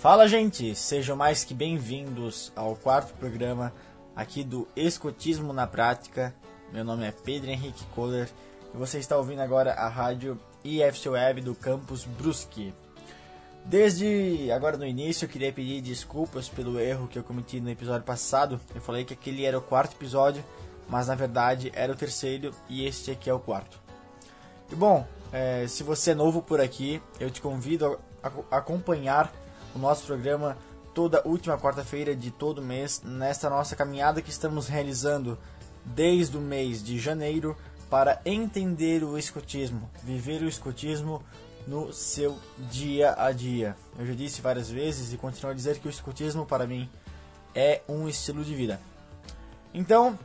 Fala, gente! Sejam mais que bem-vindos ao quarto programa aqui do Escotismo na Prática. Meu nome é Pedro Henrique Kohler e você está ouvindo agora a rádio IFC Web do campus Brusque. Desde agora no início, eu queria pedir desculpas pelo erro que eu cometi no episódio passado. Eu falei que aquele era o quarto episódio, mas na verdade era o terceiro e este aqui é o quarto. E bom, é, se você é novo por aqui, eu te convido a, acompanhar o nosso programa toda última quarta-feira de todo mês nesta nossa caminhada que estamos realizando desde o mês de janeiro para entender o escotismo, viver o escotismo no seu dia a dia. Eu já disse várias vezes e continuo a dizer que o escotismo para mim é um estilo de vida. Então,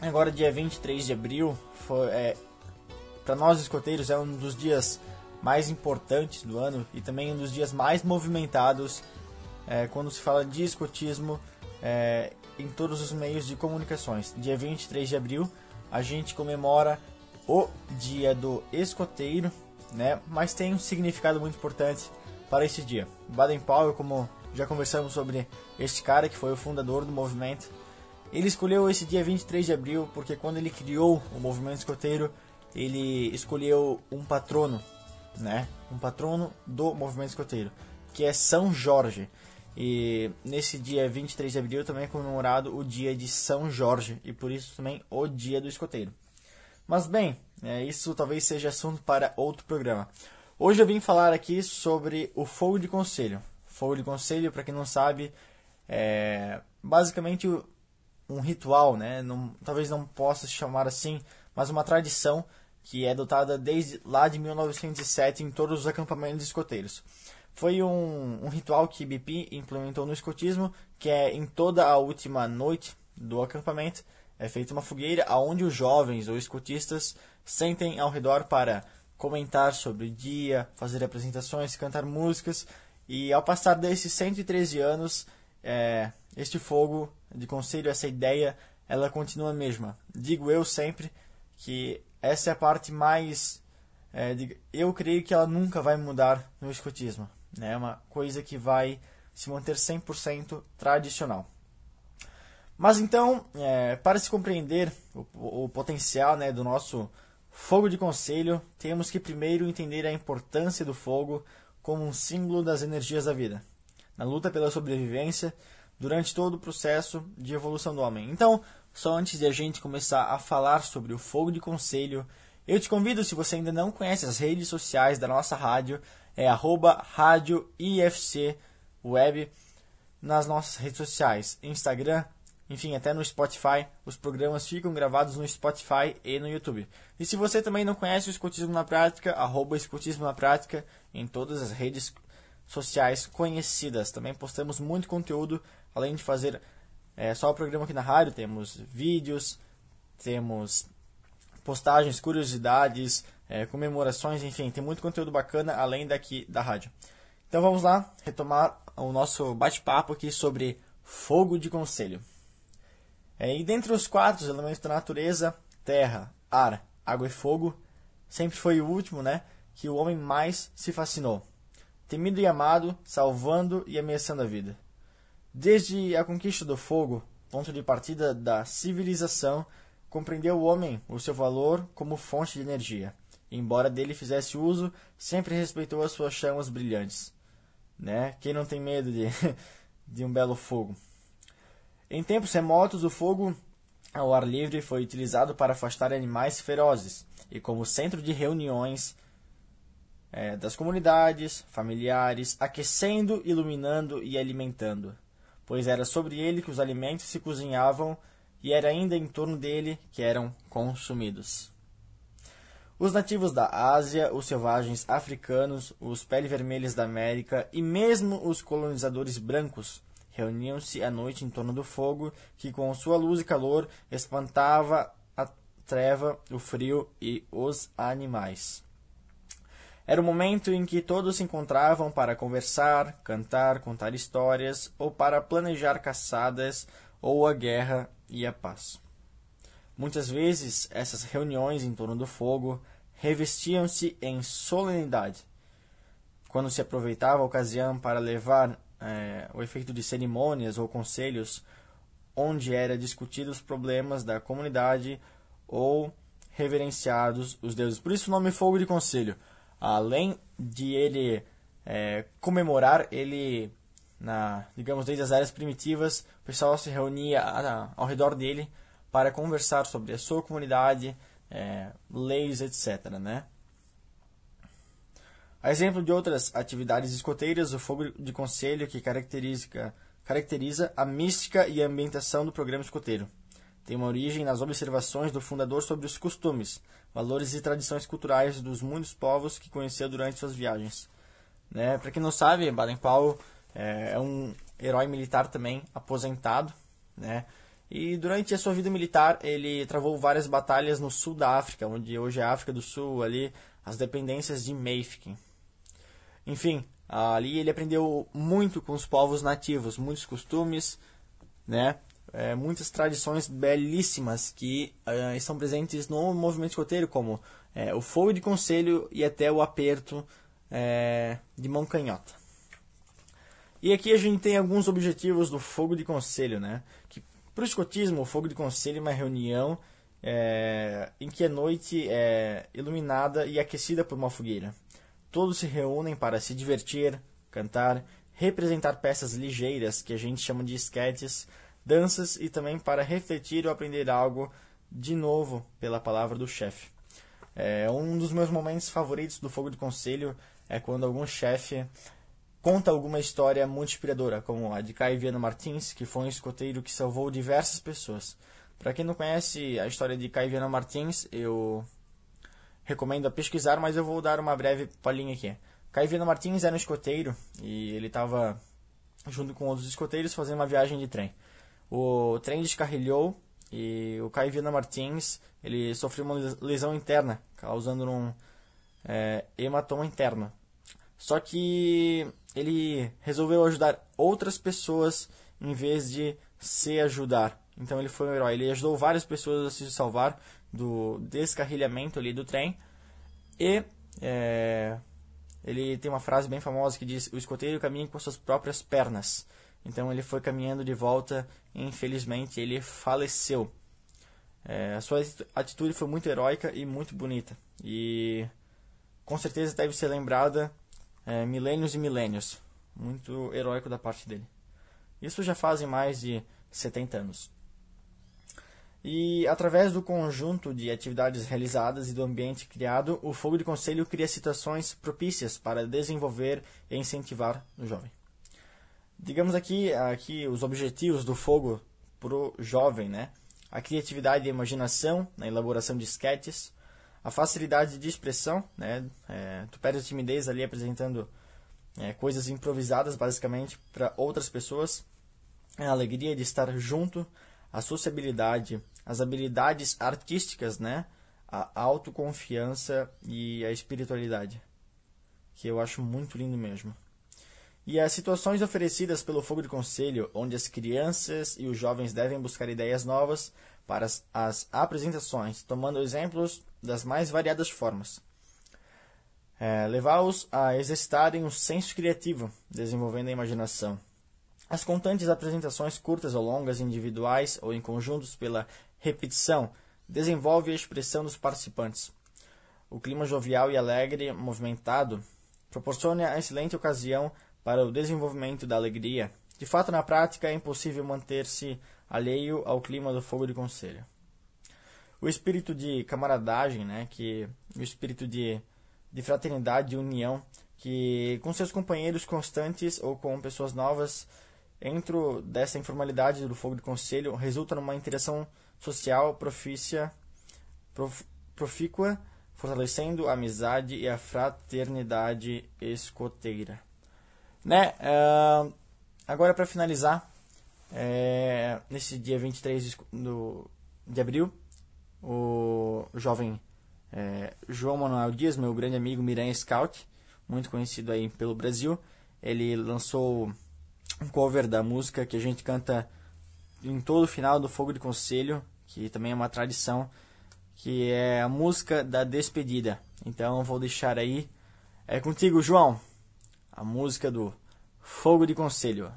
agora dia 23 de abril, é, para nós escoteiros é um dos dias mais importantes do ano e também um dos dias mais movimentados é, quando se fala de escotismo é, em todos os meios de comunicações. Dia 23 de abril a gente comemora o Dia do Escoteiro, né? mas tem um significado muito importante para esse dia. Baden Powell, como já conversamos sobre este cara que foi o fundador do movimento, ele escolheu esse dia 23 de abril porque quando ele criou o movimento escoteiro, ele escolheu um patrono né? Um patrono do movimento escoteiro, que é São Jorge. E nesse dia 23 de abril também é comemorado o dia de São Jorge, e por isso também o dia do escoteiro. Mas bem, é, isso talvez seja assunto para outro programa. Hoje eu vim falar aqui sobre o fogo de conselho. Fogo de conselho, para quem não sabe, é basicamente um ritual, né? Não, talvez não possa se chamar assim, mas uma tradição que é adotada desde lá de 1907 em todos os acampamentos escoteiros. Foi um, um ritual que BP implementou no escotismo, que é em toda a última noite do acampamento é feita uma fogueira onde os jovens ou escotistas sentem ao redor para comentar sobre o dia, fazer apresentações, cantar músicas. E ao passar desses 113 anos, é, este fogo de conselho, essa ideia, ela continua a mesma. Digo eu sempre que essa é a parte mais. É, de, eu creio que ela nunca vai mudar no escotismo. Né? É uma coisa que vai se manter 100% tradicional. Mas então, é, para se compreender o, o potencial né, do nosso fogo de conselho, temos que primeiro entender a importância do fogo como um símbolo das energias da vida, na luta pela sobrevivência durante todo o processo de evolução do homem. Então, só antes de a gente começar a falar sobre o fogo de conselho, eu te convido, se você ainda não conhece as redes sociais da nossa rádio, é arroba rádio IFC Web nas nossas redes sociais, Instagram, enfim, até no Spotify. Os programas ficam gravados no Spotify e no YouTube. E se você também não conhece o Escotismo na Prática, arroba Escotismo na Prática em todas as redes sociais conhecidas. Também postamos muito conteúdo, além de fazer é só o programa aqui na rádio, temos vídeos, temos postagens, curiosidades, é, comemorações, enfim, tem muito conteúdo bacana além daqui da rádio. Então vamos lá retomar o nosso bate-papo aqui sobre fogo de conselho. É, e dentre os quatro elementos da natureza, terra, ar, água e fogo, sempre foi o último, né, que o homem mais se fascinou. Temido e amado, salvando e ameaçando a vida. Desde a conquista do fogo, ponto de partida da civilização, compreendeu o homem o seu valor como fonte de energia. Embora dele fizesse uso, sempre respeitou as suas chamas brilhantes. Né? Quem não tem medo de, de um belo fogo? Em tempos remotos, o fogo ao ar livre foi utilizado para afastar animais ferozes e como centro de reuniões é, das comunidades, familiares, aquecendo, iluminando e alimentando pois era sobre ele que os alimentos se cozinhavam e era ainda em torno dele que eram consumidos. Os nativos da Ásia, os selvagens africanos, os pele vermelhas da América e mesmo os colonizadores brancos reuniam-se à noite em torno do fogo, que com sua luz e calor espantava a treva, o frio e os animais. Era o momento em que todos se encontravam para conversar, cantar, contar histórias ou para planejar caçadas ou a guerra e a paz. Muitas vezes essas reuniões em torno do fogo revestiam-se em solenidade, quando se aproveitava a ocasião para levar é, o efeito de cerimônias ou conselhos onde era discutidos os problemas da comunidade ou reverenciados os deuses. Por isso o nome fogo de conselho. Além de ele é, comemorar, ele, na, digamos, desde as áreas primitivas, o pessoal se reunia ao redor dele para conversar sobre a sua comunidade, é, leis, etc. Né? A exemplo de outras atividades escoteiras, o fogo de conselho que caracteriza, caracteriza a mística e a ambientação do programa escoteiro. Tem uma origem nas observações do fundador sobre os costumes, valores e tradições culturais dos muitos povos que conheceu durante suas viagens. Né? Para quem não sabe, Baden-Powell é, é um herói militar também, aposentado, né? E durante a sua vida militar, ele travou várias batalhas no sul da África, onde hoje é a África do Sul, ali as dependências de Mafeking. Enfim, ali ele aprendeu muito com os povos nativos, muitos costumes, né? É, muitas tradições belíssimas que é, estão presentes no movimento escoteiro, como é, o fogo de conselho e até o aperto é, de mão canhota. E aqui a gente tem alguns objetivos do fogo de conselho, né? Que para o escotismo, o fogo de conselho é uma reunião é, em que a noite é iluminada e aquecida por uma fogueira. Todos se reúnem para se divertir, cantar, representar peças ligeiras, que a gente chama de esquetes, danças e também para refletir ou aprender algo de novo pela palavra do chefe. É, um dos meus momentos favoritos do Fogo de Conselho é quando algum chefe conta alguma história muito inspiradora, como a de Caio Viana Martins, que foi um escoteiro que salvou diversas pessoas. Para quem não conhece a história de Caio Viana Martins, eu recomendo a pesquisar, mas eu vou dar uma breve palhinha aqui. Caivino Martins era um escoteiro e ele estava junto com outros escoteiros fazendo uma viagem de trem. O trem descarrilhou e o Caivino Martins ele sofreu uma lesão interna, causando um é, hematoma interno. Só que ele resolveu ajudar outras pessoas em vez de se ajudar. Então ele foi um herói. Ele ajudou várias pessoas a se salvar do descarrilhamento ali do trem. E é, ele tem uma frase bem famosa que diz: O escoteiro caminha com suas próprias pernas. Então ele foi caminhando de volta e infelizmente ele faleceu. É, a sua atitude foi muito heróica e muito bonita. E com certeza deve ser lembrada é, milênios e milênios. Muito heróico da parte dele. Isso já fazem mais de 70 anos. E através do conjunto de atividades realizadas e do ambiente criado, o Fogo de Conselho cria situações propícias para desenvolver e incentivar o jovem. Digamos aqui, aqui os objetivos do Fogo para o jovem, né? A criatividade e a imaginação na elaboração de sketches, a facilidade de expressão, né? É, tu perde a timidez ali apresentando é, coisas improvisadas basicamente para outras pessoas, a alegria de estar junto, a sociabilidade, as habilidades artísticas, né? A autoconfiança e a espiritualidade, que eu acho muito lindo mesmo. E as situações oferecidas pelo Fogo de Conselho, onde as crianças e os jovens devem buscar ideias novas para as, as apresentações, tomando exemplos das mais variadas formas. É, Levá-los a exercitarem o senso criativo, desenvolvendo a imaginação, as constantes apresentações curtas ou longas, individuais ou em conjuntos pela repetição, desenvolve a expressão dos participantes. O clima jovial e alegre, movimentado, proporciona a excelente ocasião para o desenvolvimento da alegria. De fato, na prática, é impossível manter-se alheio ao clima do fogo de conselho. O espírito de camaradagem, né, que o espírito de, de fraternidade e união, que com seus companheiros constantes ou com pessoas novas Dentro dessa informalidade do fogo de conselho, resulta numa interação social profícia, prof, profícua, fortalecendo a amizade e a fraternidade escoteira. Né? Uh, agora, para finalizar, é, nesse dia 23 do, de abril, o jovem é, João Manuel Dias, meu grande amigo Miranha Scout, muito conhecido aí pelo Brasil, ele lançou um cover da música que a gente canta em todo o final do Fogo de Conselho, que também é uma tradição, que é a música da despedida. Então vou deixar aí. É contigo, João. A música do Fogo de Conselho.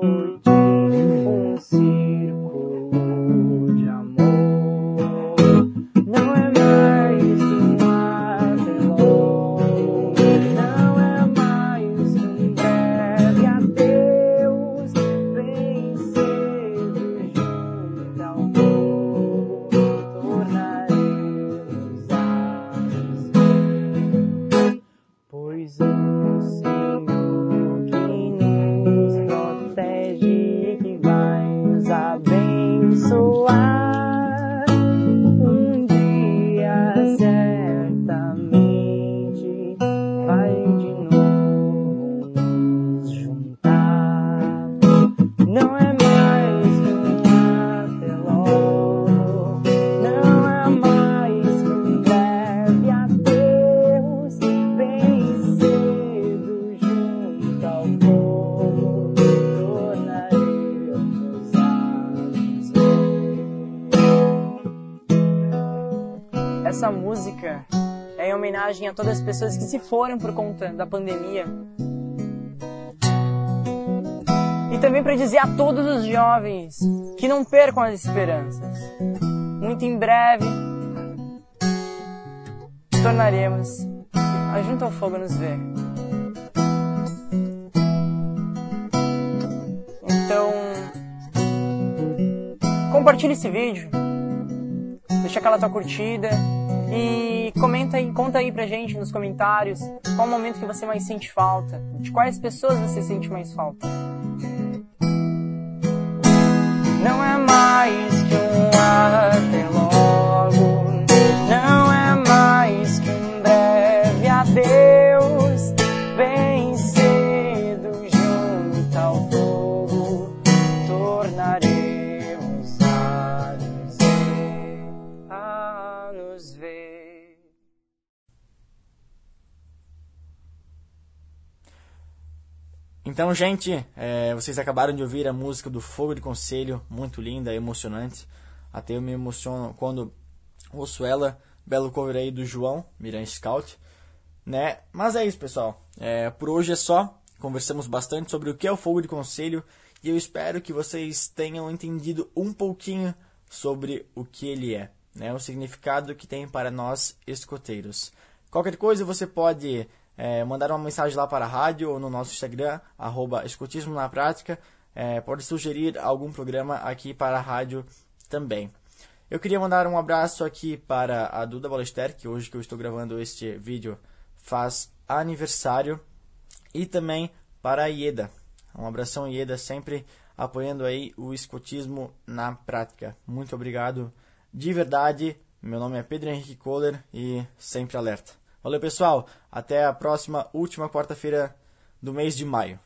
for essa música é em homenagem a todas as pessoas que se foram por conta da pandemia. E também para dizer a todos os jovens que não percam as esperanças. Muito em breve tornaremos a Junto ao Fogo nos ver. Então, compartilhe esse vídeo, deixa aquela tua curtida e comenta aí, conta aí pra gente nos comentários qual o momento que você mais sente falta, de quais pessoas você sente mais falta. Não é mais que um até Então, gente, é, vocês acabaram de ouvir a música do Fogo de Conselho, muito linda, emocionante. Até eu me emociono quando ouço ela, belo cover aí do João, Miran Scout. Né? Mas é isso, pessoal. É, por hoje é só. Conversamos bastante sobre o que é o Fogo de Conselho e eu espero que vocês tenham entendido um pouquinho sobre o que ele é, né? o significado que tem para nós escoteiros. Qualquer coisa você pode é, mandar uma mensagem lá para a rádio ou no nosso Instagram, arroba escotismo na prática. É, pode sugerir algum programa aqui para a rádio também. Eu queria mandar um abraço aqui para a Duda Balester, que hoje que eu estou gravando este vídeo faz aniversário, e também para a Ieda. Um abração, Ieda, sempre apoiando aí o escotismo na prática. Muito obrigado de verdade. Meu nome é Pedro Henrique Kohler e sempre alerta. Valeu, pessoal. Até a próxima, última quarta-feira do mês de maio.